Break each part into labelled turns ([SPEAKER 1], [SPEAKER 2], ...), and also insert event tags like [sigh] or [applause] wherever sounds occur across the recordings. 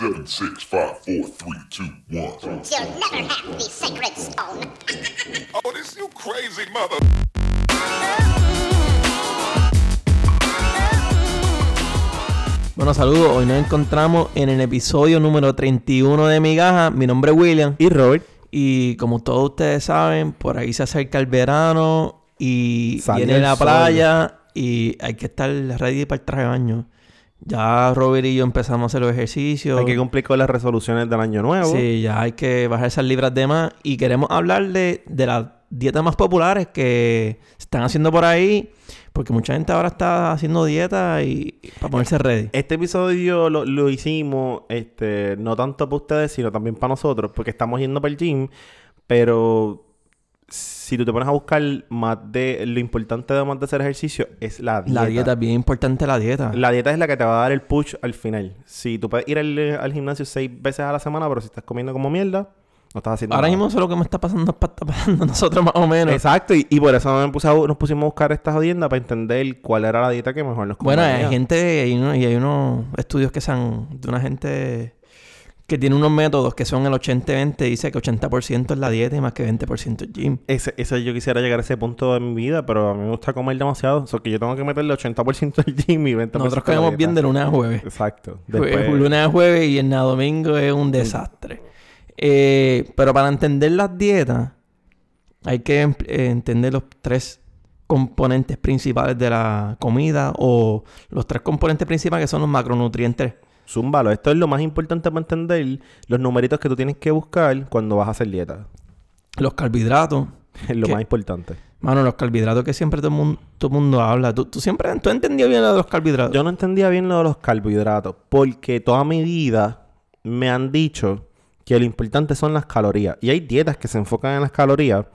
[SPEAKER 1] Seven, six, five, four, three, two, one.
[SPEAKER 2] You'll never have the sacred stone. [laughs]
[SPEAKER 1] Oh, this you crazy mother.
[SPEAKER 3] Bueno, saludos. Hoy nos encontramos en el episodio número 31 de Migaja. Mi nombre es William.
[SPEAKER 4] Y Robert.
[SPEAKER 3] Y como todos ustedes saben, por ahí se acerca el verano y
[SPEAKER 4] Sale
[SPEAKER 3] viene
[SPEAKER 4] el
[SPEAKER 3] la
[SPEAKER 4] sol.
[SPEAKER 3] playa y hay que estar ready para el traje de baño. Ya Robert y yo empezamos a hacer los ejercicios.
[SPEAKER 4] Hay que cumplir con las resoluciones del año nuevo.
[SPEAKER 3] Sí, ya hay que bajar esas libras de más. Y queremos hablar de, de las dietas más populares que se están haciendo por ahí. Porque mucha gente ahora está haciendo dieta y, y para ponerse ready.
[SPEAKER 4] Este episodio lo, lo hicimos este, no tanto para ustedes, sino también para nosotros, porque estamos yendo para el gym. Pero si tú te pones a buscar más de lo importante de hacer ejercicio, es la dieta.
[SPEAKER 3] La dieta, es bien importante la dieta.
[SPEAKER 4] La dieta es la que te va a dar el push al final. Si tú puedes ir al, al gimnasio seis veces a la semana, pero si estás comiendo como mierda, no estás haciendo
[SPEAKER 3] Ahora
[SPEAKER 4] nada.
[SPEAKER 3] mismo eso es lo que me está pasando, pa- está pasando a nosotros más o menos.
[SPEAKER 4] Exacto, y, y por eso me puse a- nos pusimos a buscar esta jodienda para entender cuál era la dieta que mejor nos
[SPEAKER 3] Bueno,
[SPEAKER 4] convenía.
[SPEAKER 3] hay gente y hay, uno- y hay unos estudios que son de una gente que tiene unos métodos que son el 80-20. Dice que 80% es la dieta y más que 20% es gym.
[SPEAKER 4] Ese, ese- yo quisiera llegar a ese punto de mi vida, pero a mí me gusta comer demasiado. O sea, que yo tengo que meterle 80% al gym y 20%
[SPEAKER 3] Nosotros comemos bien de lunes a jueves.
[SPEAKER 4] Exacto. [laughs] Después,
[SPEAKER 3] lunes a jueves y el domingo es un desastre. Eh, pero para entender las dietas, hay que em- eh, entender los tres componentes principales de la comida o los tres componentes principales que son los macronutrientes.
[SPEAKER 4] Zúmbalo. Esto es lo más importante para entender los numeritos que tú tienes que buscar cuando vas a hacer dieta.
[SPEAKER 3] Los carbohidratos.
[SPEAKER 4] Es lo más importante.
[SPEAKER 3] Mano, los carbohidratos que siempre todo el mundo, todo mundo habla. ¿Tú, tú siempre tú has entendido bien lo de los carbohidratos?
[SPEAKER 4] Yo no entendía bien lo de los carbohidratos, porque toda mi vida me han dicho que lo importante son las calorías. Y hay dietas que se enfocan en las calorías,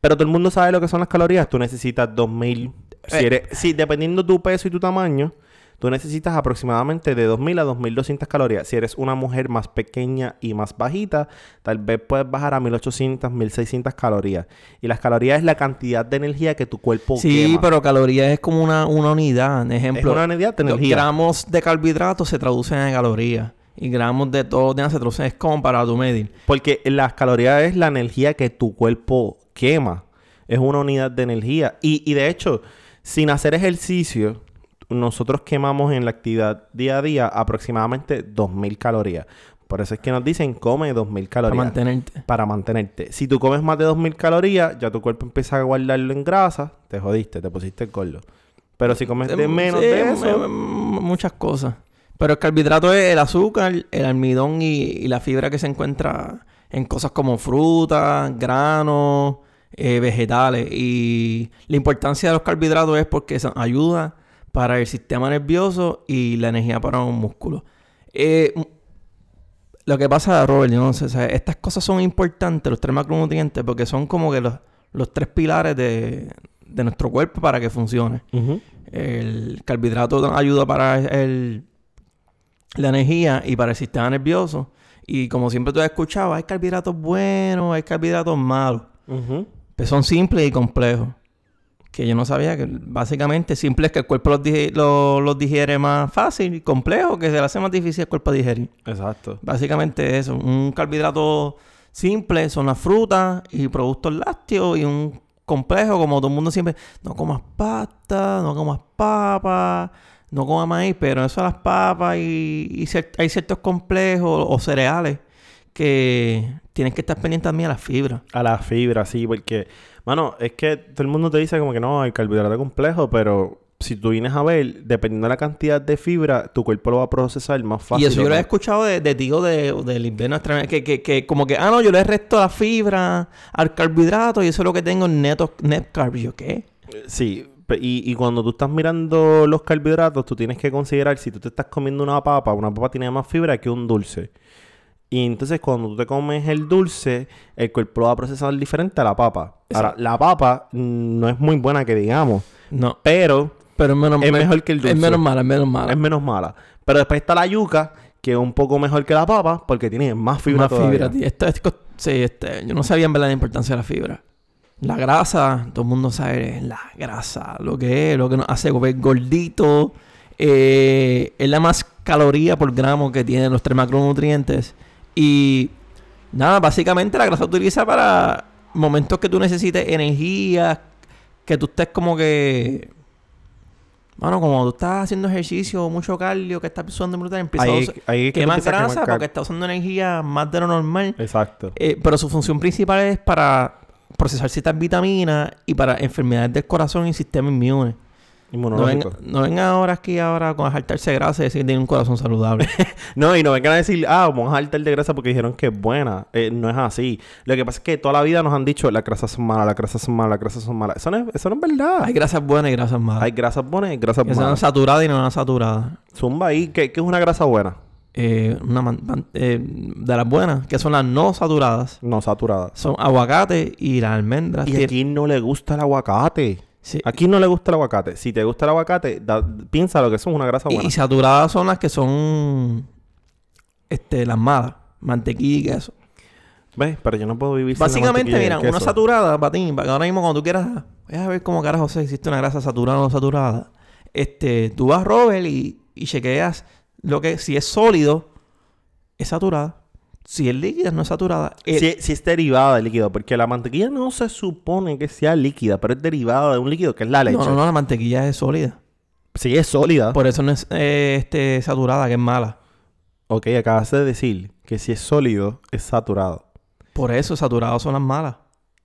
[SPEAKER 4] pero todo el mundo sabe lo que son las calorías. Tú necesitas 2000. Si
[SPEAKER 3] Eh.
[SPEAKER 4] eres, sí, dependiendo tu peso y tu tamaño, tú necesitas aproximadamente de 2000 a 2200 calorías. Si eres una mujer más pequeña y más bajita, tal vez puedes bajar a 1800, 1600 calorías. Y las calorías es la cantidad de energía que tu cuerpo
[SPEAKER 3] sí,
[SPEAKER 4] quema.
[SPEAKER 3] pero calorías es como una, una unidad. Ejemplo,
[SPEAKER 4] Es una unidad de energía.
[SPEAKER 3] gramos de carbohidratos se traducen en calorías. Y gramos de todo se traducen. Es como para tu medir.
[SPEAKER 4] Porque las calorías es la energía que tu cuerpo quema. Es una unidad de energía. Y, y de hecho, sin hacer ejercicio, nosotros quemamos en la actividad día a día aproximadamente 2.000 calorías. Por eso es que nos dicen come 2.000
[SPEAKER 3] Para
[SPEAKER 4] calorías.
[SPEAKER 3] mantenerte.
[SPEAKER 4] Para mantenerte. Si tú comes más de 2.000 calorías, ya tu cuerpo empieza a guardarlo en grasa. Te jodiste, te pusiste gordo. Pero si comes de
[SPEAKER 3] Em,
[SPEAKER 4] menos
[SPEAKER 3] sí,
[SPEAKER 4] de
[SPEAKER 3] em,
[SPEAKER 4] eso...
[SPEAKER 3] em, muchas cosas. Pero el carbohidrato es el azúcar, el almidón y, y la fibra que se encuentra en cosas como frutas, granos, eh, vegetales. Y la importancia de los carbohidratos es porque ayuda para el sistema nervioso y la energía para un músculo. Eh, lo que pasa, Robert, yo no sé, o sea, estas cosas son importantes, los tres macronutrientes, porque son como que los, los tres pilares de, de nuestro cuerpo para que funcione. El carbohidrato ayuda para el, la energía y para el sistema nervioso. Y como siempre tú has escuchado, hay carbohidratos buenos, hay carbohidratos malos.
[SPEAKER 4] Ujú.
[SPEAKER 3] Pero son simples y complejos. Que yo no sabía que básicamente simple es que el cuerpo los, los digiere más fácil y complejo que se le hace más difícil al cuerpo digerir.
[SPEAKER 4] Exacto.
[SPEAKER 3] Básicamente eso. Un carbohidrato simple son las frutas y productos lácteos y un complejo como todo el mundo siempre, no comas pasta, no comas papa, no comas maíz, pero eso las papas y, hay ciertos complejos o cereales que tienes que estar pendiente también a las fibras.
[SPEAKER 4] A la fibra, sí, porque, mano, es que todo el mundo te dice como que no, el carbohidrato es complejo, pero si tú vienes a ver, dependiendo de la cantidad de fibra, tu cuerpo lo va a procesar más fácil.
[SPEAKER 3] y eso yo
[SPEAKER 4] ¿o
[SPEAKER 3] lo he escuchado de, de tío de, del invierno que, que, que como que, ah, no, yo le resto la fibra al carbohidrato y eso es lo que tengo en neto, net carbs. Yo, ¿qué?
[SPEAKER 4] Sí, y, y cuando tú estás mirando los carbohidratos, tú tienes que considerar si tú te estás comiendo una papa, una papa tiene más fibra que un dulce. Y entonces cuando tú te comes el dulce, el cuerpo lo va a procesar diferente a la papa. Ahora, la papa mm, no es muy buena que digamos,
[SPEAKER 3] No.
[SPEAKER 4] pero
[SPEAKER 3] Pero es menos,
[SPEAKER 4] Es mejor que el dulce.
[SPEAKER 3] Es menos mala, es menos mala.
[SPEAKER 4] es menos mala. Pero después está la yuca, que es un poco mejor que la papa, porque tiene más fibra
[SPEAKER 3] Más
[SPEAKER 4] todavía.
[SPEAKER 3] fibra, tío. Esto sí, este, yo no sabía en verdad la importancia de la fibra. La grasa, todo el mundo sabe la grasa, lo que es, lo que nos hace ver gordito. eh, es la más calorías por gramo que tienen los tres macronutrientes. Y nada, básicamente la grasa se utiliza para momentos que tú necesites energía, que tú estés como que... Bueno, como tú estás haciendo ejercicio, mucho cardio, que estás usando brutal, empieza
[SPEAKER 4] Ahí-
[SPEAKER 3] a usar-
[SPEAKER 4] ahí es que empiezas quemar
[SPEAKER 3] grasa porque está usando energía más de lo normal.
[SPEAKER 4] Exacto.
[SPEAKER 3] Eh, pero su función principal es para procesar ciertas vitaminas y para enfermedades del corazón y sistema inmune. No vengan no ahora aquí ahora con saltarse grasa y decir que tiene un corazón saludable. [laughs]
[SPEAKER 4] No, y no vengan a decir, ah, vamos a altar de grasa porque dijeron que es buena. Eh, no es así. Lo que pasa es que toda la vida nos han dicho, las grasas son malas, las grasas son malas, las grasas son malas. Eso no es, eso no es verdad.
[SPEAKER 3] Hay grasas buenas y grasas malas.
[SPEAKER 4] Hay grasas buenas y grasas
[SPEAKER 3] que son
[SPEAKER 4] malas.
[SPEAKER 3] saturadas y no saturadas.
[SPEAKER 4] Zumba ahí, ¿qué, qué es una grasa buena?
[SPEAKER 3] Eh, una man- man- eh, de las buenas, que son las no saturadas,
[SPEAKER 4] No saturada.
[SPEAKER 3] son aguacate y las almendras.
[SPEAKER 4] Y a quién no le gusta el aguacate.
[SPEAKER 3] Sí.
[SPEAKER 4] ¿A quién no le gusta el aguacate? Si te gusta el aguacate, da- piensa lo que es una grasa
[SPEAKER 3] Y,
[SPEAKER 4] buena.
[SPEAKER 3] y saturadas son las que son este, las malas. Mantequilla y queso.
[SPEAKER 4] ¿Ves? Pero yo no puedo vivir
[SPEAKER 3] Básicamente,
[SPEAKER 4] y
[SPEAKER 3] mira, una saturada, patín, para que ahora mismo cuando tú quieras, voy a ver cómo carajo si existe una grasa saturada o no saturada. Este, tú vas Robert y, y chequeas lo que, si es sólido, es saturada. Si es líquida, no es saturada. El-
[SPEAKER 4] Si, si es derivada del líquido, porque la mantequilla no se supone que sea líquida, pero es derivada de un líquido que es la leche.
[SPEAKER 3] no, no, no, la mantequilla es sólida.
[SPEAKER 4] Si es sólida.
[SPEAKER 3] Por eso no es eh, este, saturada, que es mala.
[SPEAKER 4] Ok, acabas de decir que si es sólido, es saturado.
[SPEAKER 3] Por eso, saturados son las malas.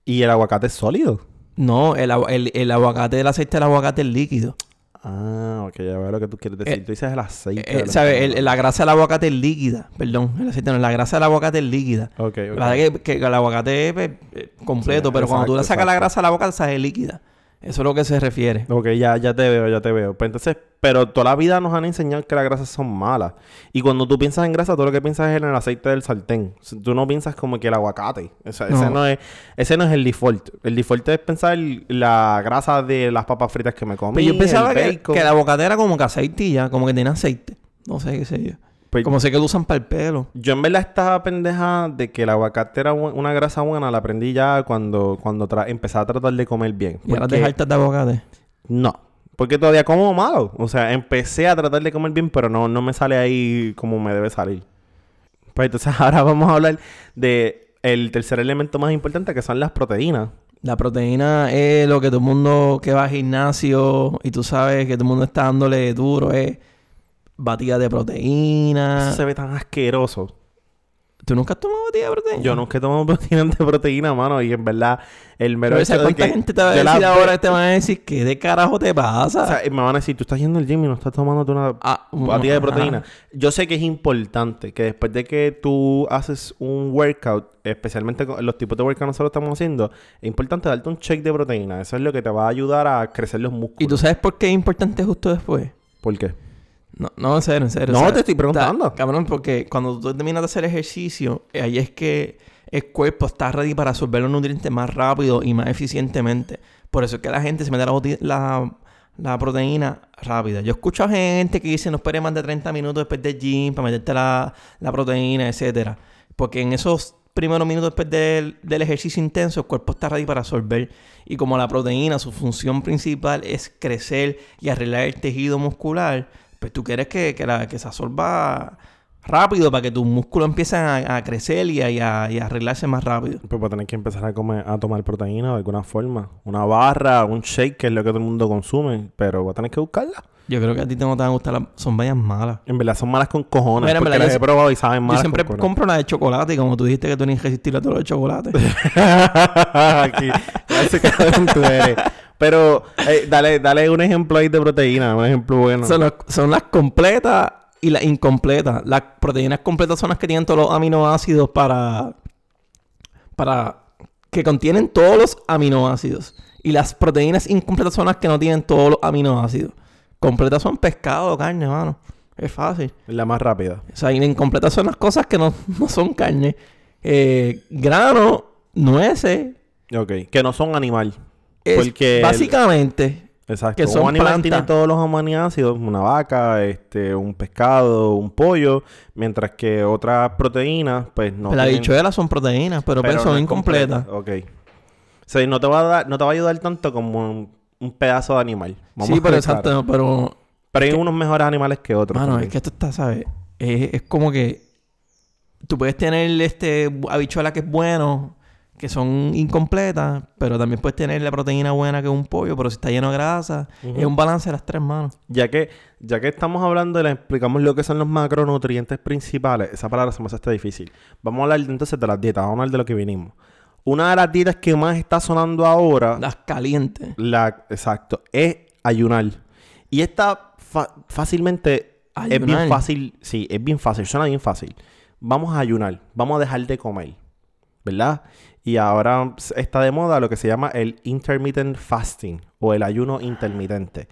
[SPEAKER 4] Y el aguacate es sólido.
[SPEAKER 3] No, el, el, el aguacate del aceite del aguacate es líquido.
[SPEAKER 4] Ah, ok, ya veo lo que tú quieres decir.
[SPEAKER 3] Eh,
[SPEAKER 4] tú dices el aceite.
[SPEAKER 3] Eh,
[SPEAKER 4] la-
[SPEAKER 3] ¿Sabes? El- la grasa del aguacate es líquida. Perdón, el aceite no, la grasa del aguacate es líquida.
[SPEAKER 4] Ok, ok.
[SPEAKER 3] La verdad que, que el aguacate es pues, eh, completo,
[SPEAKER 4] Sí,
[SPEAKER 3] pero cuando tú le
[SPEAKER 4] exacto,
[SPEAKER 3] sacas la
[SPEAKER 4] exacto.
[SPEAKER 3] grasa al aguacate, sale líquida. Eso es lo que se refiere.
[SPEAKER 4] Ok, ya, ya te veo, ya te veo. Pues entonces, pero toda la vida nos han enseñado que las grasas son malas. Y cuando tú piensas en grasa, todo lo que piensas es en el aceite del sartén. O sea, Tú no piensas como que el aguacate. O sea, Ese,
[SPEAKER 3] No.
[SPEAKER 4] es, ese no es el default. El default es pensar la grasa de las papas fritas que me comí.
[SPEAKER 3] Pero yo pensaba
[SPEAKER 4] el
[SPEAKER 3] que, que el aguacate era como que aceite y ya, como que tiene aceite. No sé qué sé yo.
[SPEAKER 4] Pues,
[SPEAKER 3] Como sé que lo usan para el pelo.
[SPEAKER 4] Yo en verdad estaba pendeja de que el aguacate era una grasa buena. La aprendí ya cuando, cuando empecé a tratar de comer bien.
[SPEAKER 3] Y ahora te hartas de aguacate.
[SPEAKER 4] No. Porque todavía como malo. O sea, empecé a tratar de comer bien, pero no, no me sale ahí como me debe salir. Pues entonces [laughs] ahora vamos a hablar de el tercer elemento más importante, que son las proteínas.
[SPEAKER 3] La proteína es lo que todo el mundo que va al gimnasio y tú sabes que todo el mundo está dándole duro, es batida de proteína.
[SPEAKER 4] Eso se ve tan asqueroso.
[SPEAKER 3] ¿Tú nunca has tomado batida de proteína?
[SPEAKER 4] Yo nunca he tomado [laughs] proteínas de proteína, mano. Y en verdad, el mero
[SPEAKER 3] Pero
[SPEAKER 4] hecho
[SPEAKER 3] ¿sabes
[SPEAKER 4] de
[SPEAKER 3] cuánta
[SPEAKER 4] que
[SPEAKER 3] gente te va a
[SPEAKER 4] la
[SPEAKER 3] decir ahora te van a decir que de carajo te pasa?
[SPEAKER 4] O sea, me van a decir, tú estás yendo al gym y no estás tomando una
[SPEAKER 3] Ah,
[SPEAKER 4] batida de
[SPEAKER 3] ajá.
[SPEAKER 4] proteína. Yo sé que es importante que después de que tú haces un workout, especialmente con los tipos de workout que nosotros estamos haciendo, es importante darte un check de proteína. Eso es lo que te va a ayudar a crecer los músculos.
[SPEAKER 3] ¿Y tú sabes por qué es importante justo después?
[SPEAKER 4] ¿Por qué?
[SPEAKER 3] No, no, en serio, en serio.
[SPEAKER 4] No,
[SPEAKER 3] o sea,
[SPEAKER 4] te estoy preguntando.
[SPEAKER 3] está- cabrón, porque cuando tú terminas de hacer ejercicio, ahí es que el cuerpo está ready para absorber los nutrientes más rápido y más eficientemente. Por eso es que la gente se mete la, la proteína rápida. Yo escucho a gente que dice no esperes más de 30 minutos después del gym para meterte la, la proteína, etcétera. Porque en esos primeros minutos después del, del ejercicio intenso, el cuerpo está ready para absorber. Y como la proteína, su función principal es crecer y arreglar el tejido muscular, pues tú quieres que, que, la- que se absorba rápido para que tus músculos empiecen a, a crecer y a, y a- a arreglarse más rápido.
[SPEAKER 4] Pues voy a tener que empezar a comer, a tomar proteína de alguna forma. Una barra, un shake, que es lo que todo el mundo consume. Pero voy a tener que buscarla.
[SPEAKER 3] Yo creo que a ti no te van a gustar las... Son vallas malas.
[SPEAKER 4] En verdad son malas con cojones.
[SPEAKER 3] Mira, en
[SPEAKER 4] porque
[SPEAKER 3] verdad,
[SPEAKER 4] las
[SPEAKER 3] yo
[SPEAKER 4] he probado y saben
[SPEAKER 3] Yo
[SPEAKER 4] malas
[SPEAKER 3] siempre
[SPEAKER 4] con cojones.
[SPEAKER 3] compro la de chocolate y como tú dijiste que tú eres irresistible a todo lo de chocolate. [laughs]
[SPEAKER 4] Aquí, ese cabrón tú eres. Pero eh, dale, dale un ejemplo ahí de proteína, un ejemplo bueno.
[SPEAKER 3] son, las- son las completas y las incompletas. Las proteínas completas son las que tienen todos los aminoácidos para... Para... Que contienen todos los aminoácidos. Y las proteínas incompletas son las que no tienen todos los aminoácidos. Completas son pescado o carne, mano. Es fácil.
[SPEAKER 4] La más rápida.
[SPEAKER 3] O sea, incompletas son las cosas que no, [laughs] no son carne. Eh, grano, nueces.
[SPEAKER 4] Ok. Que no son animal.
[SPEAKER 3] Es
[SPEAKER 4] Porque el-
[SPEAKER 3] básicamente...
[SPEAKER 4] Exacto.
[SPEAKER 3] que son
[SPEAKER 4] un animal
[SPEAKER 3] plantas.
[SPEAKER 4] tiene todos los aminoácidos, una vaca, este, un pescado, un pollo, mientras que otras proteínas, pues no.
[SPEAKER 3] las
[SPEAKER 4] tienen-
[SPEAKER 3] son proteínas, pero, pues
[SPEAKER 4] pero
[SPEAKER 3] son
[SPEAKER 4] no es
[SPEAKER 3] incompletas.
[SPEAKER 4] completa. Ok. O sea, no te va a dar, no te va a ayudar tanto como un, pedazo de animal. Vamos
[SPEAKER 3] Sí, pero exacto, pero
[SPEAKER 4] Pero hay unos mejores animales que otros.
[SPEAKER 3] Mano,
[SPEAKER 4] también.
[SPEAKER 3] es que esto está, ¿sabes? Es, es como que tú puedes tener este habichuela que es bueno, que son incompletas, pero también puedes tener la proteína buena que es un pollo, pero si está lleno de grasa, es un balance de las tres manos.
[SPEAKER 4] Ya que, ya que estamos hablando y le explicamos lo que son los macronutrientes principales, esa palabra se me hace difícil. Vamos a hablar entonces de las dietas, vamos a hablar de lo que vinimos. Una de las dietas que más está sonando ahora,
[SPEAKER 3] Las calientes.
[SPEAKER 4] la, exacto, es ayunar. Y esta fácilmente es
[SPEAKER 3] Ayunar.
[SPEAKER 4] bien fácil, sí, es bien fácil, suena bien fácil. Vamos a ayunar, vamos a dejar de comer, ¿verdad? Y ahora está de moda lo que se llama el intermittent fasting o el ayuno intermitente.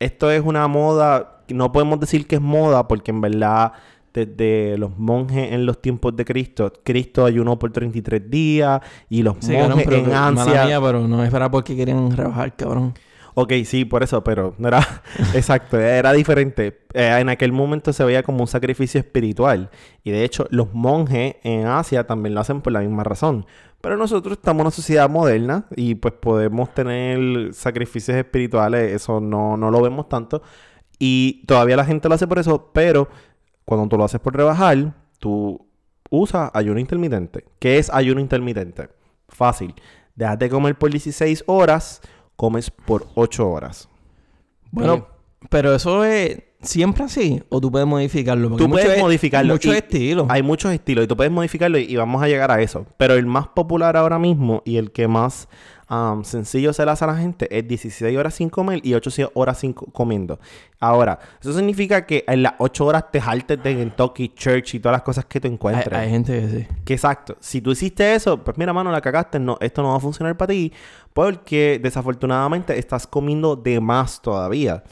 [SPEAKER 4] Esto es una moda, no podemos decir que es moda porque en verdad desde los monjes en los tiempos de Cristo, Cristo ayunó por 33 días y los
[SPEAKER 3] Sí, cabrón,
[SPEAKER 4] monjes
[SPEAKER 3] pero
[SPEAKER 4] en ansia...
[SPEAKER 3] mía, pero no es para porque querían rebajar, cabrón.
[SPEAKER 4] Ok, sí, por eso, pero no era [laughs] exacto, era diferente. Eh, en aquel momento se veía como un sacrificio espiritual. Y de hecho, los monjes en Asia también lo hacen por la misma razón. Pero nosotros estamos en una sociedad moderna y pues podemos tener sacrificios espirituales, eso no, no lo vemos tanto. Y todavía la gente lo hace por eso, pero cuando tú lo haces por rebajar, tú usas ayuno intermitente. ¿Qué es ayuno intermitente? Fácil. Dejas de comer por 16 horas, comes por 8 horas.
[SPEAKER 3] Bueno,
[SPEAKER 4] Bien.
[SPEAKER 3] pero eso es siempre así, o tú puedes modificarlo. Porque
[SPEAKER 4] Tú puedes
[SPEAKER 3] es-
[SPEAKER 4] modificarlo.
[SPEAKER 3] Muchos estilos.
[SPEAKER 4] Hay muchos estilos y tú puedes modificarlo y, y vamos a llegar a eso. Pero el más popular ahora mismo y el que más am, sencillo se le hace a la gente es 16 horas sin comer y 8 horas sin co- comiendo. Ahora, eso significa que en las 8 horas te jaltes de Kentucky Church y todas las cosas que te
[SPEAKER 3] hay,
[SPEAKER 4] encuentres.
[SPEAKER 3] hay gente que sí.
[SPEAKER 4] Que exacto. Si tú hiciste eso, pues mira, mano, la cagaste. No, esto no va a funcionar para ti. Porque desafortunadamente estás comiendo de más todavía.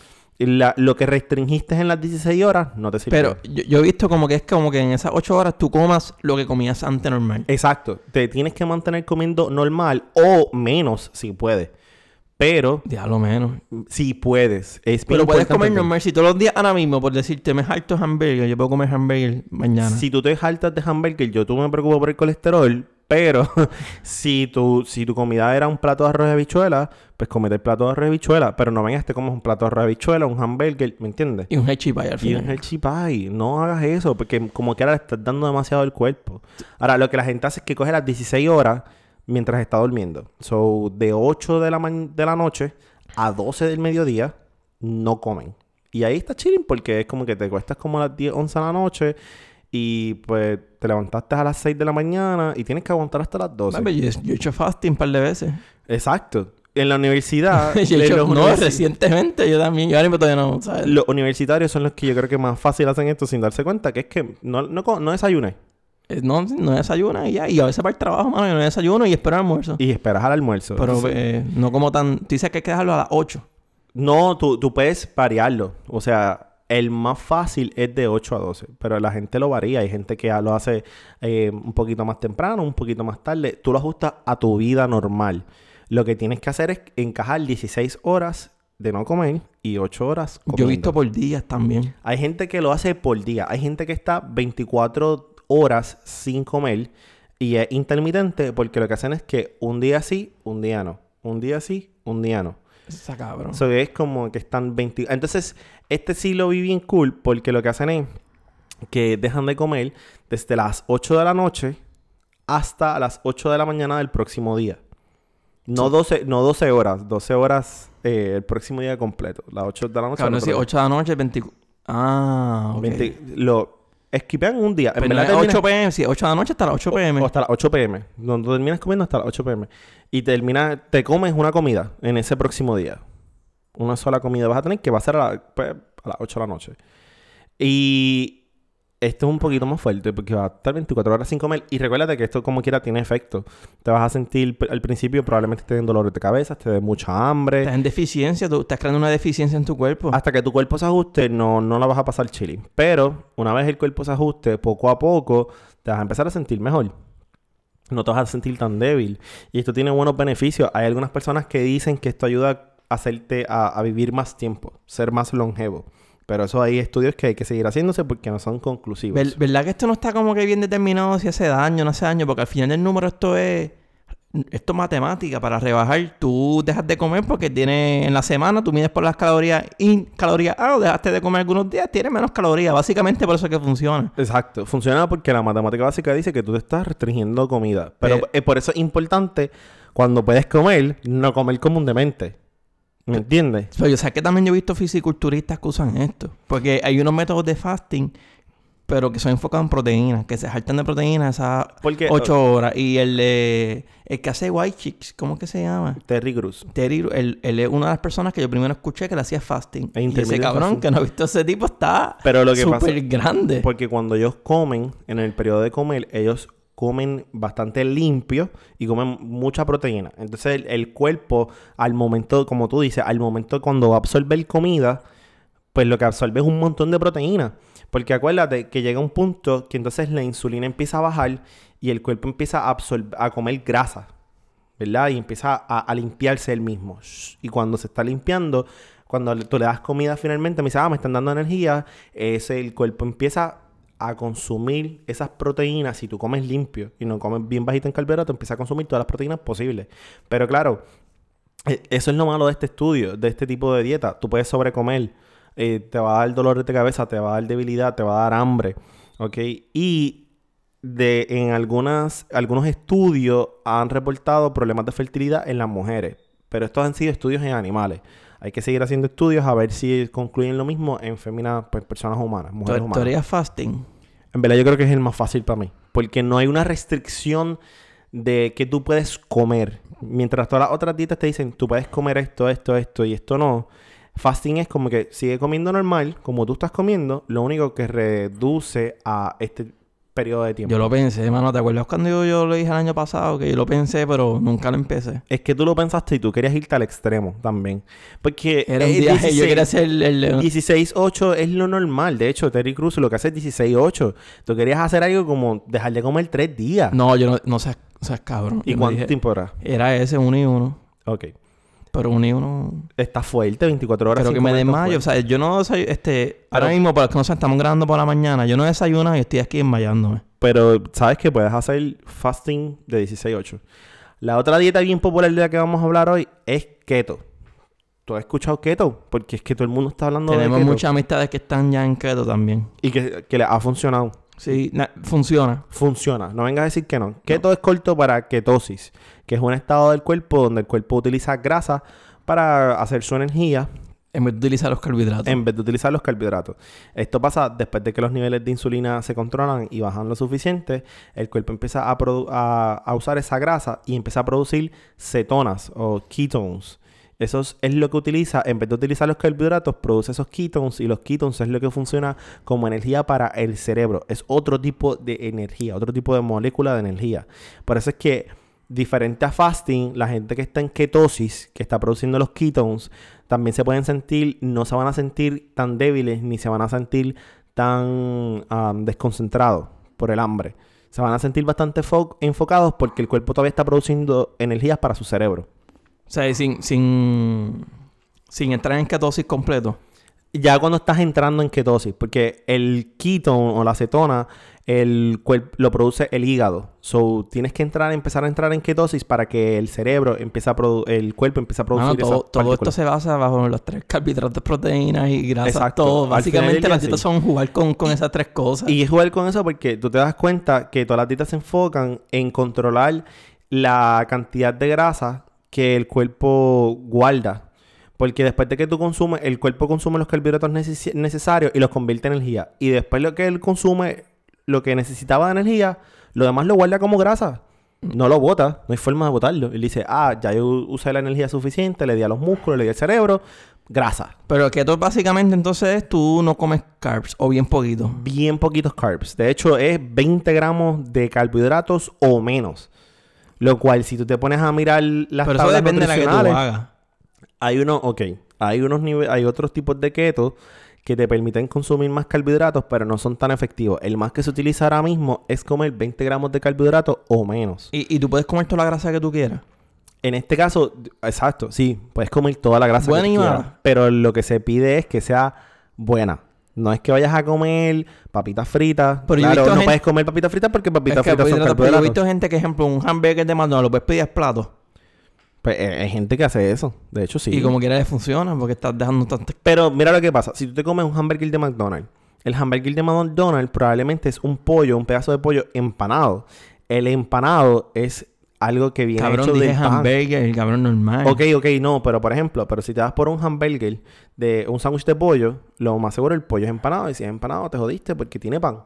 [SPEAKER 4] La- lo que restringiste en las 16 horas no te sirve.
[SPEAKER 3] Pero yo, yo he visto como que es como que en esas ocho horas tú comas lo que comías antes normal.
[SPEAKER 4] Exacto. Te tienes que mantener comiendo normal o menos si puedes. Pero
[SPEAKER 3] Diablo menos.
[SPEAKER 4] si puedes. Es
[SPEAKER 3] Pero puedes comer normal. Si todos los días ahora mismo, por decirte, me harto hamburger, yo puedo comer hamburger mañana.
[SPEAKER 4] Si tú te jaltas de hamburger, yo tú me preocupo por el colesterol. Pero [laughs] si tu, si tu comida era un plato de arroz y habichuela, pues comete el plato de arroz y habichuela. Pero no vengas, te comes un plato de arroz y habichuela, un hamburger, ¿me entiendes?
[SPEAKER 3] Y un head pie al
[SPEAKER 4] Y
[SPEAKER 3] final.
[SPEAKER 4] es el chipay. No hagas eso, porque como que ahora le estás dando demasiado al cuerpo. Ahora, lo que la gente hace es que coge las 16 horas mientras está durmiendo. So, de 8 de la, de la noche a 12 del mediodía, no comen. Y ahí está chilling porque es como que te cuestas como a las 10, 11 de la noche y pues te levantaste a las 6 de la mañana y tienes que aguantar hasta las 12.
[SPEAKER 3] Papi, yo, yo he hecho fasting un par de veces.
[SPEAKER 4] Exacto. En la universidad... [laughs]
[SPEAKER 3] yo he hecho, no, recientemente yo también. Yo ahora mismo todavía no, ¿sabes?
[SPEAKER 4] los universitarios son los que yo creo que más fácil hacen esto sin darse cuenta, que es que no, no, no desayunes.
[SPEAKER 3] Eh, No, no desayuno y ya. Y a veces para el trabajo, mano, yo no desayuno y espero el almuerzo.
[SPEAKER 4] Y esperas al almuerzo.
[SPEAKER 3] Pero eh, no como tan... Tú dices que hay que dejarlo a las 8.
[SPEAKER 4] no, tú, tú puedes variarlo. O sea, el más fácil es de 8 a 12. Pero la gente lo varía. Hay gente que lo hace eh, un poquito más temprano, un poquito más tarde. Tú lo ajustas a tu vida normal. Lo que tienes que hacer es encajar 16 horas de no comer y 8 horas comiendo.
[SPEAKER 3] Yo he visto por días también.
[SPEAKER 4] Hay gente que lo hace por día. Hay gente que está 24 horas sin comer y es intermitente porque lo que hacen es que un día sí, un día no. Un día sí, un día no.
[SPEAKER 3] Cabrón.
[SPEAKER 4] So, es como que están 20... Entonces, este sí lo vi bien cool porque lo que hacen es que dejan de comer desde las 8 de la noche hasta las 8 de la mañana del próximo día. No, 12, no 12 horas, 12 horas eh, el próximo día completo. Las 8 de la noche.
[SPEAKER 3] Sí,
[SPEAKER 4] otro día.
[SPEAKER 3] 8 de la noche, 24... Ah, ok.
[SPEAKER 4] 20 lo esquipean un día. En
[SPEAKER 3] Pero
[SPEAKER 4] verdad
[SPEAKER 3] no es
[SPEAKER 4] terminas-
[SPEAKER 3] 8 pm, sí, 8 de la noche hasta las 8 pm.
[SPEAKER 4] O hasta las 8 pm. Donde terminas comiendo hasta las 8 pm. Y terminas, te comes una comida en ese próximo día. Una sola comida vas a tener que va a ser a, la- pues, a las 8 de la noche. Y esto es un poquito más fuerte porque va a estar 24 horas sin comer. Y recuérdate que esto como quiera tiene efecto. Te vas a sentir al principio probablemente te den dolores de cabeza, te den mucha hambre.
[SPEAKER 3] Estás en deficiencia, tú estás creando una deficiencia en tu cuerpo.
[SPEAKER 4] Hasta que tu cuerpo se ajuste, no, no la vas a pasar chilling. Pero una vez el cuerpo se ajuste, poco a poco, te vas a empezar a sentir mejor. No te vas a sentir tan débil. Y esto tiene buenos beneficios. Hay algunas personas que dicen que esto ayuda a hacerte a, vivir más tiempo, ser más longevo. Pero eso hay estudios que hay que seguir haciéndose porque no son conclusivos.
[SPEAKER 3] Ver- ¿Verdad que esto no está como que bien determinado si hace daño o no hace daño? Porque al final del número esto es esto es matemática. Para rebajar, tú dejas de comer porque tiene en la semana, tú mides por las calorías y calorías A o dejaste de comer algunos días, tiene menos calorías. Básicamente por eso es que funciona.
[SPEAKER 4] Exacto. Funciona porque la matemática básica dice que tú te estás restringiendo comida. Pero
[SPEAKER 3] Eh.
[SPEAKER 4] eh, por eso es importante, cuando puedes comer, no comer comúnmente. ¿Me entiendes?
[SPEAKER 3] Pero yo sé que también yo he visto fisiculturistas que usan esto. Porque hay unos métodos de fasting, pero que son enfocados en proteínas, que se saltan de proteínas esas
[SPEAKER 4] Porque-
[SPEAKER 3] 8 horas. Y el, de- el que hace White Chicks, ¿cómo que se llama?
[SPEAKER 4] Terry Cruz.
[SPEAKER 3] Terry, él, él es una de las personas que yo primero escuché que le hacía fasting.
[SPEAKER 4] E
[SPEAKER 3] Y ese cabrón
[SPEAKER 4] fasting.
[SPEAKER 3] que no ha visto ese tipo está
[SPEAKER 4] Pero lo que pasa-
[SPEAKER 3] súper grande.
[SPEAKER 4] Porque cuando ellos comen, en el periodo de comer, ellos comen bastante limpio y comen mucha proteína. Entonces el, el cuerpo, al momento, como tú dices, al momento cuando va a absorber comida, pues lo que absorbe es un montón de proteína. Porque acuérdate que llega un punto que entonces la insulina empieza a bajar y el cuerpo empieza a, a comer grasa. ¿verdad? Y empieza a, limpiarse él mismo. Y cuando se está limpiando, cuando tú le das comida finalmente, me dice, ah, me están dando energía, ese, el cuerpo empieza a consumir esas proteínas. Si tú comes limpio y no comes bien bajito en carbohidratos, empieza a consumir todas las proteínas posibles. Pero claro, eh, eso es lo malo de este estudio, de este tipo de dieta. Tú puedes sobrecomer, eh, te va a dar dolor de cabeza, te va a dar debilidad, te va a dar hambre, ¿ok? Y de, en algunas, algunos estudios han reportado problemas de fertilidad en las mujeres, pero estos han sido estudios en animales. Hay que seguir haciendo estudios a ver si concluyen lo mismo en féminas, pues, personas humanas, mujeres humanas.
[SPEAKER 3] Teoría fasting.
[SPEAKER 4] En verdad yo creo que es el más fácil para mí. Porque no hay una restricción de que tú puedes comer. Mientras todas las otras dietas te dicen, tú puedes comer esto, esto, esto y esto no. Fasting es como que sigue comiendo normal, como tú estás comiendo, lo único que reduce a este periodo de tiempo.
[SPEAKER 3] Yo lo pensé, hermano. ¿Te acuerdas cuando yo, yo lo dije el año pasado? Que yo lo pensé, pero nunca lo empecé.
[SPEAKER 4] Es que tú lo pensaste y tú querías irte al extremo también. Porque
[SPEAKER 3] Era un
[SPEAKER 4] eh,
[SPEAKER 3] viaje. yo
[SPEAKER 4] 16
[SPEAKER 3] quería hacer el... el-
[SPEAKER 4] 16-8 es lo normal. De hecho, Terry Cruz lo que hace es 16-8. Tú querías hacer algo como dejar de comer tres días.
[SPEAKER 3] No, yo no... No seas, seas cabrón.
[SPEAKER 4] ¿Y
[SPEAKER 3] Yo
[SPEAKER 4] cuánto
[SPEAKER 3] dije-
[SPEAKER 4] tiempo era?
[SPEAKER 3] Era ese, uno y uno.
[SPEAKER 4] Ok.
[SPEAKER 3] Pero uno y uno...
[SPEAKER 4] Está fuerte, 24 horas.
[SPEAKER 3] Pero que me desmayo. O sea, yo no soy... Este... Ahora mismo, para los que no saben, estamos grabando por la mañana. Yo no desayuno y estoy aquí desmayándome.
[SPEAKER 4] Pero sabes que puedes hacer fasting de 16-8. La otra dieta bien popular de la que vamos a hablar hoy es keto. ¿Tú has escuchado keto? Porque es que todo el mundo está hablando
[SPEAKER 3] Tenemos
[SPEAKER 4] de keto.
[SPEAKER 3] muchas amistades que están ya en keto también.
[SPEAKER 4] Y que, que le ha funcionado.
[SPEAKER 3] Sí, na- funciona.
[SPEAKER 4] Funciona. No vengas a decir que no. Keto es corto para ketosis, que es un estado del cuerpo donde el cuerpo utiliza grasa para hacer su energía
[SPEAKER 3] En vez de utilizar los carbohidratos.
[SPEAKER 4] en vez de utilizar los carbohidratos. Esto pasa después de que los niveles de insulina se controlan y bajan lo suficiente, el cuerpo empieza a, produ- a- a usar esa grasa y empieza a producir cetonas o ketones. Eso es, lo que utiliza, en vez de utilizar los carbohidratos, produce esos ketones y los ketones es lo que funciona como energía para el cerebro. Es otro tipo de energía, otro tipo de molécula de energía. Por eso es que diferente a fasting, la gente que está en ketosis, que está produciendo los ketones, también se pueden sentir, no se van a sentir tan débiles ni se van a sentir tan desconcentrados por el hambre. Se van a sentir bastante fo- enfocados porque el cuerpo todavía está produciendo energías para su cerebro.
[SPEAKER 3] O sea, sin, sin, sin entrar en ketosis completo.
[SPEAKER 4] Ya cuando estás entrando en ketosis, porque el ketone o la acetona, el cuerpo lo produce el hígado. So, tienes que entrar, empezar a entrar en ketosis para que el cerebro empiece a el cuerpo empiece a producir
[SPEAKER 3] Mano, todo,
[SPEAKER 4] esas
[SPEAKER 3] todo esto se basa bajo los tres carbohidratos, proteínas y grasas.
[SPEAKER 4] Exacto.
[SPEAKER 3] Todo. Básicamente las
[SPEAKER 4] sí.
[SPEAKER 3] dietas son jugar con, con esas tres cosas.
[SPEAKER 4] Y es jugar con eso porque tú te das cuenta que todas las dietas se enfocan en controlar la cantidad de grasa que el cuerpo guarda. Porque después de que tú consumes, el cuerpo consume los carbohidratos neces- necesarios y los convierte en energía. Y después lo que él consume, lo que necesitaba de energía, lo demás lo guarda como grasa. No lo bota, no hay forma de botarlo. Él dice, ah, ya yo usé la energía suficiente, le di a los músculos, le di al cerebro, grasa.
[SPEAKER 3] Pero keto básicamente entonces es tú no comes carbs o bien poquito.
[SPEAKER 4] bien poquitos carbs. De hecho, es 20 gramos de carbohidratos o menos. Lo cual, si tú te pones a mirar las
[SPEAKER 3] Pero eso
[SPEAKER 4] tablas
[SPEAKER 3] depende de la que tú hagas.
[SPEAKER 4] hay unos, ok, hay unos niveles, hay otros tipos de keto que te permiten consumir más carbohidratos, pero no son tan efectivos. El más que se utiliza ahora mismo es comer 20 gramos de carbohidratos o menos.
[SPEAKER 3] Y, y tú puedes comer toda la grasa que tú quieras.
[SPEAKER 4] En este caso, exacto, sí, puedes comer toda la grasa
[SPEAKER 3] Buena
[SPEAKER 4] que tú quieras, pero lo que se pide es que sea buena. No es que vayas a comer papitas fritas.
[SPEAKER 3] Pero
[SPEAKER 4] claro, no
[SPEAKER 3] gente-
[SPEAKER 4] puedes comer papitas fritas porque papitas
[SPEAKER 3] Es que
[SPEAKER 4] fritas son
[SPEAKER 3] carbohidratos, pero yo he visto gente que, ejemplo, un hamburger de McDonald's lo puedes pedir plato.
[SPEAKER 4] Pues eh, hay gente que hace eso. De hecho, sí.
[SPEAKER 3] Y como quiera le funciona porque estás dejando tantas...
[SPEAKER 4] Pero mira lo que pasa. Si tú te comes un hamburger de McDonald's, el hamburger de McDonald's probablemente es un pollo, un pedazo de pollo empanado. El empanado es algo que viene
[SPEAKER 3] Cabrón,
[SPEAKER 4] hecho
[SPEAKER 3] dije
[SPEAKER 4] del pan.
[SPEAKER 3] hamburger, el cabrón normal.
[SPEAKER 4] Ok, ok, no, pero por ejemplo, pero si te vas por un hamburger de un sándwich de pollo, lo más seguro el pollo es empanado. Y si es empanado, te jodiste porque tiene pan.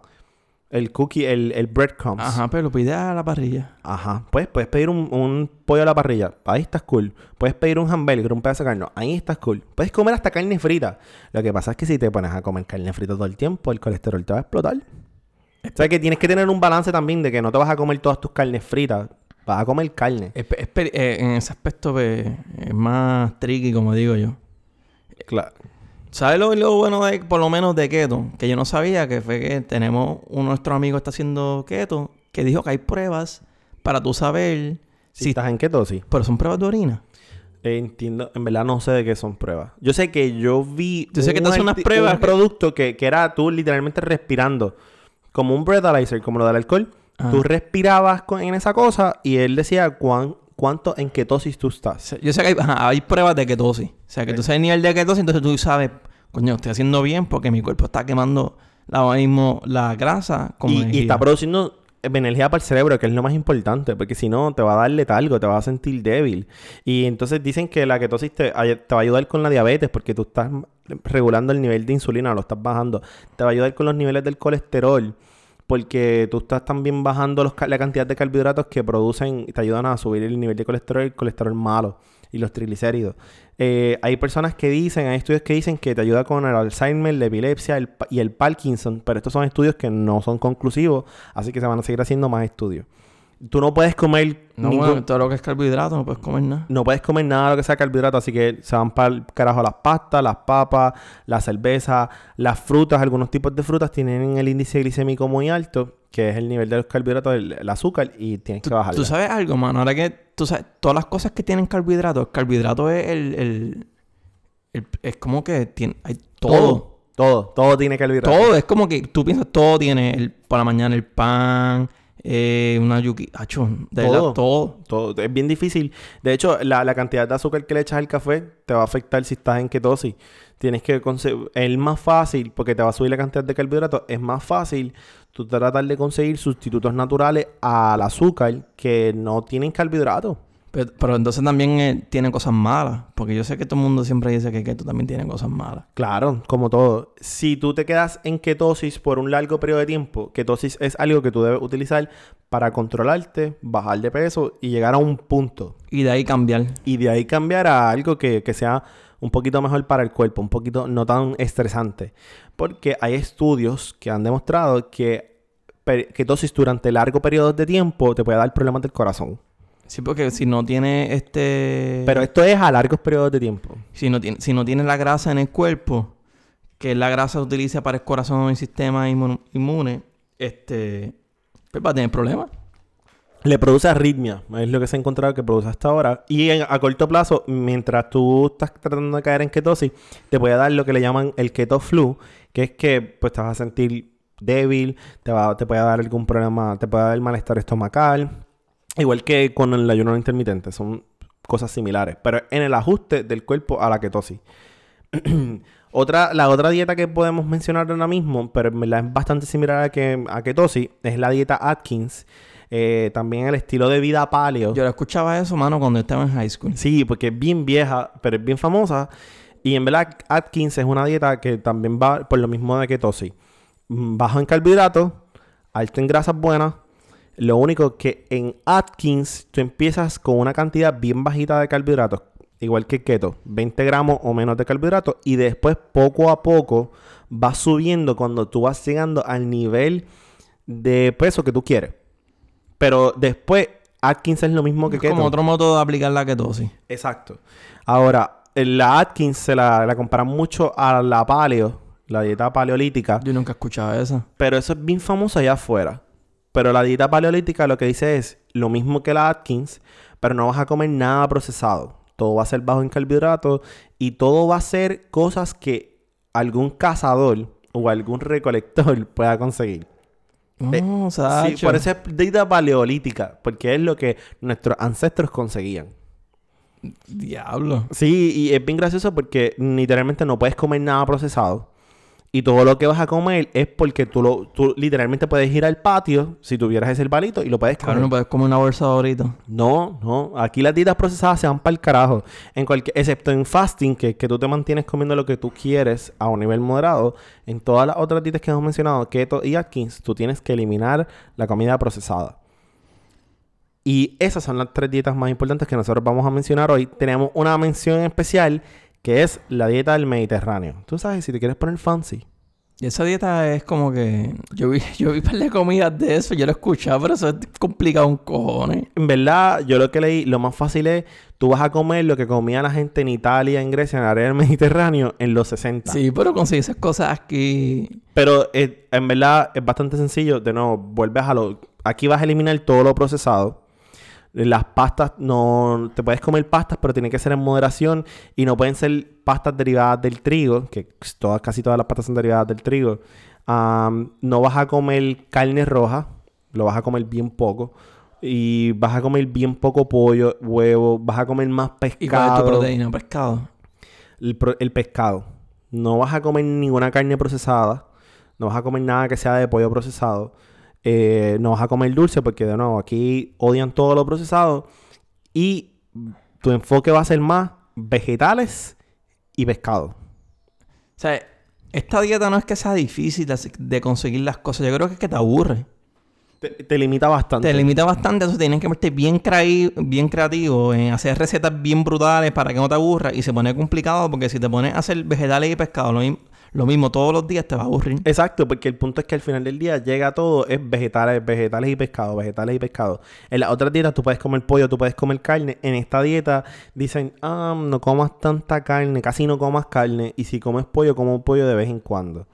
[SPEAKER 4] El cookie, el, el breadcrumbs.
[SPEAKER 3] Ajá, pero lo pides a la parrilla.
[SPEAKER 4] Ajá. Pues puedes pedir un, un pollo a la parrilla. Ahí estás cool. Puedes pedir un hamburger, un pedazo de carne. Ahí estás cool. Puedes comer hasta carne frita. Lo que pasa es que si te pones a comer carne frita todo el tiempo, el colesterol te va a explotar. O sea que tienes que tener un balance también de que no te vas a comer todas tus carnes fritas. Vas a comer carne.
[SPEAKER 3] Es es eh, en ese aspecto pues, es más tricky, como digo yo.
[SPEAKER 4] Claro.
[SPEAKER 3] ¿Sabes lo, lo bueno de, por lo menos de keto? Que yo no sabía que fue que tenemos uno de nuestros amigos está haciendo keto, que dijo que hay pruebas para tú saber
[SPEAKER 4] Si
[SPEAKER 3] si...
[SPEAKER 4] estás en ketosis.
[SPEAKER 3] Pero son pruebas de orina.
[SPEAKER 4] Entiendo, en verdad no sé de qué son pruebas. Yo sé que yo vi
[SPEAKER 3] Yo sé que te hacen unas pruebas
[SPEAKER 4] un producto que, que era tú literalmente respirando como un breathalyzer, como lo del alcohol.
[SPEAKER 3] Ah.
[SPEAKER 4] Tú respirabas con- en esa cosa y él decía cuán, cuánto en ketosis tú estás.
[SPEAKER 3] Yo sé que hay, ajá, hay pruebas de ketosis. O sea, que tú sabes el nivel de ketosis, entonces tú sabes, coño, estoy haciendo bien porque mi cuerpo está quemando ahora mismo la grasa como
[SPEAKER 4] Y, y está produciendo energía para el cerebro, que es lo más importante, porque si no te va a dar letargo, te vas a sentir débil. Y entonces dicen que la ketosis te, te va a ayudar con la diabetes, porque tú estás regulando el nivel de insulina, lo estás bajando. Te va a ayudar con los niveles del colesterol, porque tú estás también bajando los la cantidad de carbohidratos que producen, te ayudan a subir el nivel de colesterol, el colesterol malo y los triglicéridos. Eh, hay personas que dicen, hay estudios que dicen que te ayuda con el Alzheimer, la epilepsia el y el Parkinson, pero estos son estudios que no son conclusivos, así que se van a seguir haciendo más estudios. Tú no puedes comer
[SPEAKER 3] No,
[SPEAKER 4] ningún-
[SPEAKER 3] bueno, todo lo que es carbohidrato no puedes comer nada.
[SPEAKER 4] no puedes comer nada de lo que sea carbohidrato, así que se van para el carajo las pastas, las papas, la cerveza, las frutas, algunos tipos de frutas tienen el índice glicémico muy alto, que es el nivel de los carbohidratos, el, el azúcar, y tienes que bajarlo.
[SPEAKER 3] ¿Tú sabes algo, mano? Ahora que tú sabes, todas las cosas que tienen carbohidratos, carbohidrato es el, el, el- es como que tiene, hay todo.
[SPEAKER 4] todo, todo, todo tiene carbohidratos.
[SPEAKER 3] Todo, es como que tú piensas, todo tiene el, por la mañana el pan, eh, una yuki, acho, de
[SPEAKER 4] Todo.
[SPEAKER 3] verdad, todo.
[SPEAKER 4] Todo. Es bien difícil. De hecho, la, la cantidad de azúcar que le echas al café te va a afectar si estás en ketosis. Tienes que conseguir... Es más fácil, porque te va a subir la cantidad de carbohidratos, es más fácil tú tratar de conseguir sustitutos naturales al azúcar que no tienen carbohidratos.
[SPEAKER 3] Pero, pero entonces también eh, tiene cosas malas, porque yo sé que todo el mundo siempre dice que keto también tiene cosas malas.
[SPEAKER 4] Claro, como todo. Si tú te quedas en ketosis por un largo periodo de tiempo, ketosis es algo que tú debes utilizar para controlarte, bajar de peso y llegar a un punto.
[SPEAKER 3] Y de ahí cambiar.
[SPEAKER 4] Y de ahí cambiar a algo que, que sea un poquito mejor para el cuerpo, un poquito no tan estresante. Porque hay estudios que han demostrado que ketosis durante largos periodos de tiempo te puede dar problemas del corazón.
[SPEAKER 3] Sí, porque si no tiene este...
[SPEAKER 4] Pero esto es a largos periodos de tiempo.
[SPEAKER 3] Si no, tiene, si no tiene la grasa en el cuerpo, que la grasa utiliza para el corazón y el sistema inmun- inmune, este, pues va a tener problemas.
[SPEAKER 4] Le produce arritmia, es lo que se ha encontrado que produce hasta ahora. Y en- a corto plazo, mientras tú estás tratando de caer en ketosis, te puede dar lo que le llaman el keto flu, que es que pues te vas a sentir débil, te, va, te puede dar algún problema, te puede dar malestar estomacal, igual que con el ayuno intermitente, son cosas similares, pero en el ajuste del cuerpo a la ketosis. [clears throat] otra, la otra dieta que podemos mencionar ahora mismo, pero en verdad es bastante similar a, que, a ketosis, es la dieta Atkins. Eh, también el estilo de vida paleo.
[SPEAKER 3] Yo escuchaba eso, mano, cuando estaba en high school.
[SPEAKER 4] Sí, porque es bien vieja, pero es bien famosa. Y en verdad, Atkins es una dieta que también va por lo mismo de ketosis. Mm, Bajo en carbohidratos, alto en grasas buenas. Lo único que en Atkins tú empiezas con una cantidad bien bajita de carbohidratos, igual que keto, 20 gramos o menos de carbohidratos. Y después, poco a poco, vas subiendo cuando tú vas llegando al nivel de peso que tú quieres. Pero después, Atkins es lo mismo que
[SPEAKER 3] Es
[SPEAKER 4] keto.
[SPEAKER 3] como otro modo de aplicar la ketosis.
[SPEAKER 4] Exacto. Ahora, la Atkins se la, la comparan mucho a la paleo, la dieta paleolítica,
[SPEAKER 3] Yo nunca escuchaba eso.
[SPEAKER 4] pero eso es bien famoso allá afuera. Pero la dieta paleolítica lo que dice es lo mismo que la Atkins, pero no vas a comer nada procesado. Todo va a ser bajo en carbohidratos y todo va a ser cosas que algún cazador o algún recolector [laughs] pueda conseguir. Eh,
[SPEAKER 3] No,
[SPEAKER 4] Sí, por eso es dieta paleolítica, porque es lo que nuestros ancestros conseguían.
[SPEAKER 3] Diablo.
[SPEAKER 4] Sí, y es bien gracioso porque literalmente no puedes comer nada procesado. Y todo lo que vas a comer es porque tú, lo, tú literalmente puedes ir al patio, si tuvieras ese palito, y lo puedes comer.
[SPEAKER 3] Claro, no puedes comer una bolsa ahorita.
[SPEAKER 4] No, no. Aquí las dietas procesadas se van para el carajo. En cualquier, excepto en fasting, que, que tú te mantienes comiendo lo que tú quieres a un nivel moderado. En todas las otras dietas que hemos mencionado, keto y Atkins, tú tienes que eliminar la comida procesada. Y esas son las tres dietas más importantes que nosotros vamos a mencionar hoy. Tenemos una mención especial que es la dieta del Mediterráneo. Tú sabes, si te quieres poner fancy.
[SPEAKER 3] Y esa dieta es como que... Yo vi, [laughs] yo vi un par de comidas de eso, yo lo he escuchado, pero eso es complicado un cojones.
[SPEAKER 4] En verdad, yo lo que leí, lo más fácil es, tú vas a comer lo que comía la gente en Italia, en Grecia, en el área del Mediterráneo, en los 60.
[SPEAKER 3] Sí, pero conseguir esas cosas aquí...
[SPEAKER 4] Pero eh, en verdad es bastante sencillo. De nuevo, vuelves a lo... Aquí vas a eliminar todo lo procesado. Las pastas no... Te puedes comer pastas, pero tiene que ser en moderación. Y no pueden ser pastas derivadas del trigo. Que todas, casi todas las pastas son derivadas del trigo. No vas a comer carne roja. Lo vas a comer bien poco. Y vas a comer bien poco pollo, huevo. Vas a comer más pescado.
[SPEAKER 3] ¿Y cuál es tu proteína? Pescado.
[SPEAKER 4] el, el pescado. No vas a comer ninguna carne procesada. No vas a comer nada que sea de pollo procesado. Eh, no vas a comer dulce porque, de nuevo, aquí odian todo lo procesado. Y tu enfoque va a ser más vegetales y pescado.
[SPEAKER 3] O sea, esta dieta no es que sea difícil de, conseguir las cosas. Yo creo que es que te aburre.
[SPEAKER 4] Te, te limita bastante.
[SPEAKER 3] Te limita bastante. Eso tienes que verte bien, bien creativo en hacer recetas bien brutales para que no te aburra. Y se pone complicado porque si te pones a hacer vegetales y pescado lo, mi- lo mismo todos los días, te va a aburrir.
[SPEAKER 4] Exacto, porque el punto es que al final del día llega todo, es vegetales, vegetales y pescado, vegetales y pescado. En las otras dietas tú puedes comer pollo, tú puedes comer carne. En esta dieta dicen, ah, no comas tanta carne, casi no comas carne. Y si comes pollo, como pollo de vez en cuando.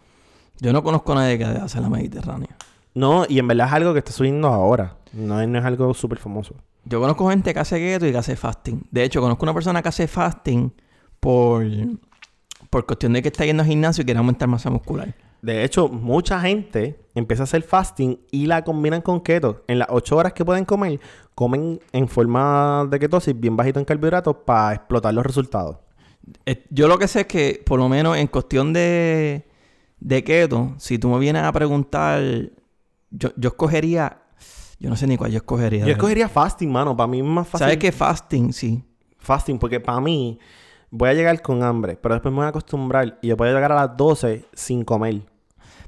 [SPEAKER 3] Yo no conozco a nadie que hace la Mediterránea.
[SPEAKER 4] No, y en verdad es algo que está subiendo ahora. No, es- no es algo súper famoso.
[SPEAKER 3] Yo conozco gente que hace keto y que hace fasting. De hecho, conozco una persona que hace fasting por, por cuestión de que está yendo al gimnasio y quiere aumentar masa muscular.
[SPEAKER 4] De hecho, mucha gente empieza a hacer fasting y la combinan con keto. En las 8 horas que pueden comer, comen en forma de ketosis, bien bajito en carbohidratos, para explotar los resultados.
[SPEAKER 3] Eh, Yo lo que sé es que, por lo menos en cuestión de, de keto, si tú me vienes a preguntar, yo, yo escogería, yo no sé ni cuál yo escogería.
[SPEAKER 4] Yo escogería fasting, mano. Para mí es más fácil.
[SPEAKER 3] ¿Sabes qué? Fasting, sí.
[SPEAKER 4] Fasting, porque para mí voy a llegar con hambre, pero después me voy a acostumbrar y yo puedo llegar a las 12 sin comer.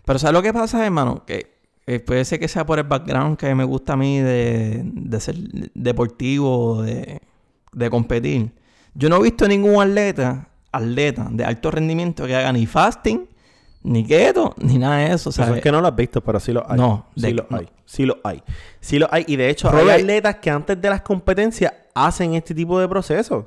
[SPEAKER 3] Pero ¿sabes lo que pasa, hermano? Que eh, puede ser que sea por el background que me gusta a mí de, de ser deportivo, de, de competir. Yo no he visto ningún atleta, atleta de alto rendimiento que haga ni fasting, ni keto, ni nada de eso. ¿sabes?
[SPEAKER 4] es que no lo has visto, pero sí lo hay.
[SPEAKER 3] No,
[SPEAKER 4] sí
[SPEAKER 3] de-
[SPEAKER 4] lo
[SPEAKER 3] no.
[SPEAKER 4] hay. Sí lo hay. Sí lo hay. Y de hecho,
[SPEAKER 3] Robert-
[SPEAKER 4] hay atletas que antes de las competencias hacen este tipo de procesos.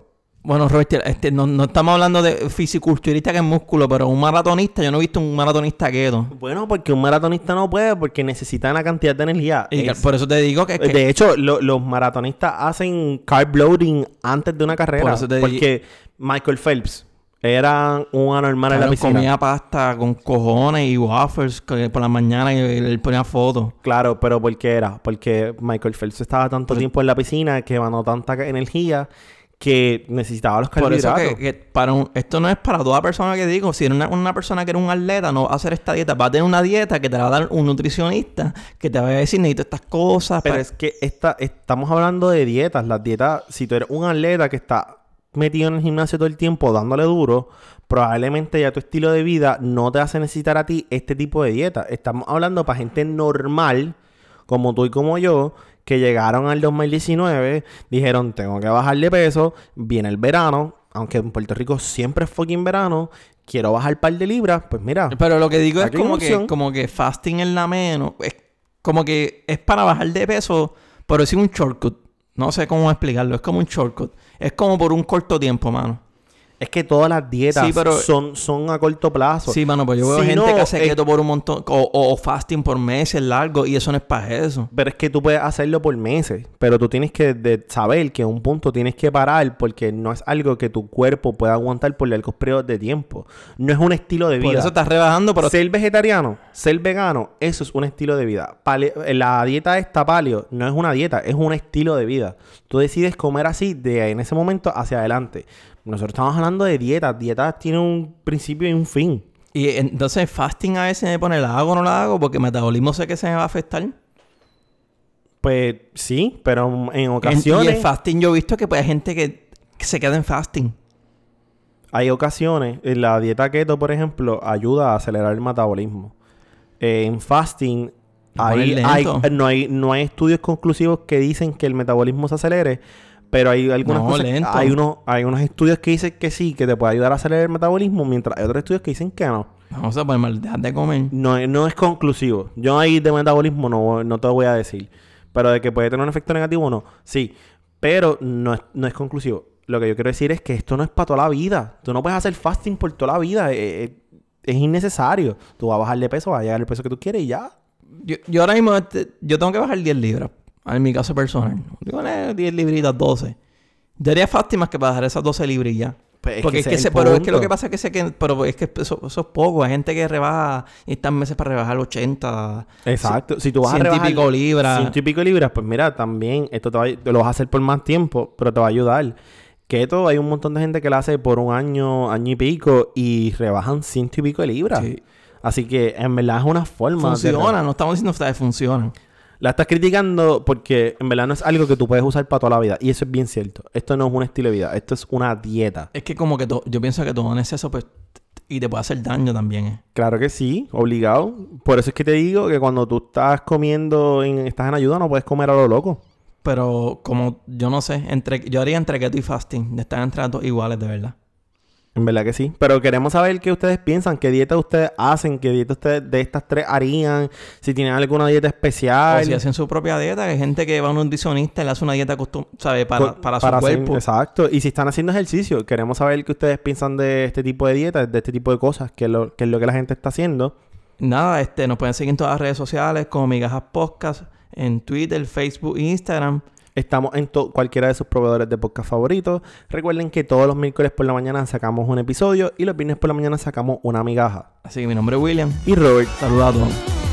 [SPEAKER 3] Bueno, Robert, este, no, no estamos hablando de fisiculturista que es músculo, pero un maratonista, yo no he visto un maratonista keto.
[SPEAKER 4] Bueno, porque un maratonista no puede porque necesita una cantidad de energía.
[SPEAKER 3] Y
[SPEAKER 4] Es-
[SPEAKER 3] por eso te digo que, que-
[SPEAKER 4] De hecho, lo- los maratonistas hacen carb loading antes de una carrera.
[SPEAKER 3] Por eso te
[SPEAKER 4] porque Michael Phelps era un anormal en la piscina.
[SPEAKER 3] comía pasta con cojones y que por la mañana y él ponía fotos.
[SPEAKER 4] Claro, pero ¿por qué era? Porque Michael Phelps estaba tanto tiempo en la piscina que mandó tanta energía que necesitaba los
[SPEAKER 3] Por eso
[SPEAKER 4] carbohidratos.
[SPEAKER 3] que, que para un- esto no es para toda persona que digo. Si eres una, una persona que eres un atleta, no va a hacer esta dieta. Va a tener una dieta que te la va a dar un nutricionista que te va a decir, necesito estas cosas.
[SPEAKER 4] Pero
[SPEAKER 3] para-".
[SPEAKER 4] es que esta, estamos hablando de dietas. Las dietas, si tú eres un atleta que está metido en el gimnasio todo el tiempo dándole duro, probablemente ya tu estilo de vida no te hace necesitar a ti este tipo de dieta. Estamos hablando para gente normal, como tú y como yo, que llegaron al 2019, dijeron, tengo que bajar de peso, viene el verano, aunque en Puerto Rico siempre es fucking verano, quiero bajar un par de libras, pues mira,
[SPEAKER 3] Pero lo que digo es como que, como que fasting es la menos. Es como que es para bajar de peso, pero es un shortcut. No sé cómo explicarlo. Es como un shortcut. Es como por un corto tiempo, mano.
[SPEAKER 4] Es que todas las dietas
[SPEAKER 3] Sí, pero-
[SPEAKER 4] son, son a corto plazo.
[SPEAKER 3] Sí, mano, pues yo veo
[SPEAKER 4] Si
[SPEAKER 3] gente
[SPEAKER 4] no,
[SPEAKER 3] que hace
[SPEAKER 4] es-
[SPEAKER 3] keto por un montón, o, fasting por meses largos, y eso no es para eso.
[SPEAKER 4] Pero es que tú puedes hacerlo por meses, pero tú tienes que de- saber que a un punto tienes que parar porque no es algo que tu cuerpo pueda aguantar por largos periodos de tiempo. No es un estilo de vida.
[SPEAKER 3] Por eso estás rebajando, pero
[SPEAKER 4] Ser vegetariano, ser vegano, eso es un estilo de vida. Pale- la dieta esta paleo no es una dieta, es un estilo de vida. Tú decides comer así de en ese momento hacia adelante. Nosotros estamos hablando de dietas. Dietas tienen un principio y un fin.
[SPEAKER 3] Y entonces fasting a veces me pone, ¿la hago o no la hago? Porque el metabolismo sé que se me va a afectar.
[SPEAKER 4] Pues sí, pero en
[SPEAKER 3] En-
[SPEAKER 4] ocasiones...
[SPEAKER 3] y el fasting yo he visto que pues, hay gente que, que se queda en fasting.
[SPEAKER 4] Hay ocasiones, en la dieta keto, por ejemplo, ayuda a acelerar el metabolismo. Eh, en fasting, hay, hay- no, hay, no hay estudios conclusivos que dicen que el metabolismo se acelere, pero hay algunas
[SPEAKER 3] No,
[SPEAKER 4] cosas,
[SPEAKER 3] lento.
[SPEAKER 4] hay, unos, hay unos estudios que dicen que sí, que te puede ayudar a acelerar el metabolismo, mientras hay otros estudios que dicen que no.
[SPEAKER 3] Vamos a poner mal, dejar de comer.
[SPEAKER 4] No, es- no es conclusivo. Yo ahí de metabolismo no, no te lo voy a decir. Pero de que puede tener un efecto negativo, no. Sí. Pero no es, no es conclusivo. Lo que yo quiero decir es que esto no es para toda la vida. Tú no puedes hacer fasting por toda la vida. Eh, eh, es innecesario. Tú vas a bajar de peso, vas a llegar al peso que tú quieres y ya.
[SPEAKER 3] Yo, yo ahora mismo, este, yo tengo que bajar 10 libras. En mi caso personal. Digo, eh, 10 libritas, 12. Yo haría fasting más que para bajar esas 12 libras y ya.
[SPEAKER 4] Pues es
[SPEAKER 3] Porque
[SPEAKER 4] que
[SPEAKER 3] es que,
[SPEAKER 4] ese es
[SPEAKER 3] pero es que lo que pasa es que sé que, pero es que eso, eso es poco. Hay gente que rebaja y están meses para rebajar 80.
[SPEAKER 4] Exacto. Si tú vas a rebajar...
[SPEAKER 3] pico libras.
[SPEAKER 4] Ciento y pico libras, pues mira, también esto te, va, a- te lo vas a hacer por más tiempo, pero te va a ayudar. Keto, hay un montón de gente que lo hace por un año, año y pico y rebajan ciento y pico de libras.
[SPEAKER 3] Sí.
[SPEAKER 4] Así que en verdad es una forma. de-
[SPEAKER 3] Funciona, no estamos diciendo que funcionan.
[SPEAKER 4] La estás criticando porque en verdad no es algo que tú puedes usar para toda la vida. Y eso es bien cierto. Esto no es un estilo de vida. Esto es una dieta.
[SPEAKER 3] Es que como que yo pienso que todo en exceso, pues, y te puede hacer daño también. eh.
[SPEAKER 4] Claro que sí, obligado. Por eso es que te digo que cuando tú estás comiendo, en, estás en ayuda, no puedes comer a lo loco.
[SPEAKER 3] Pero como, yo no sé, entre yo haría entre keto y fasting. De estar entre las dos iguales, de verdad.
[SPEAKER 4] En verdad que sí. Pero queremos saber qué ustedes piensan, qué dieta ustedes hacen, qué dieta ustedes de estas tres harían, si tienen alguna dieta especial.
[SPEAKER 3] O si hacen su propia dieta, que hay gente que va a un nutricionista y le hace una dieta costum ¿sabe? Para, para su
[SPEAKER 4] hacer-
[SPEAKER 3] cuerpo.
[SPEAKER 4] exacto. Y si están haciendo ejercicio, queremos saber qué ustedes piensan de este tipo de dietas, de este tipo de cosas, qué es lo, qué es lo que la gente está haciendo.
[SPEAKER 3] Nada, este, nos pueden seguir en todas las redes sociales como Migajas Podcast, en Twitter, Facebook e Instagram.
[SPEAKER 4] Estamos en cualquiera de sus proveedores de podcast favoritos. Recuerden que todos los miércoles por la mañana sacamos un episodio y los viernes por la mañana sacamos una migaja.
[SPEAKER 3] Así que mi nombre es William.
[SPEAKER 4] Y Robert,
[SPEAKER 3] Saludos a todos.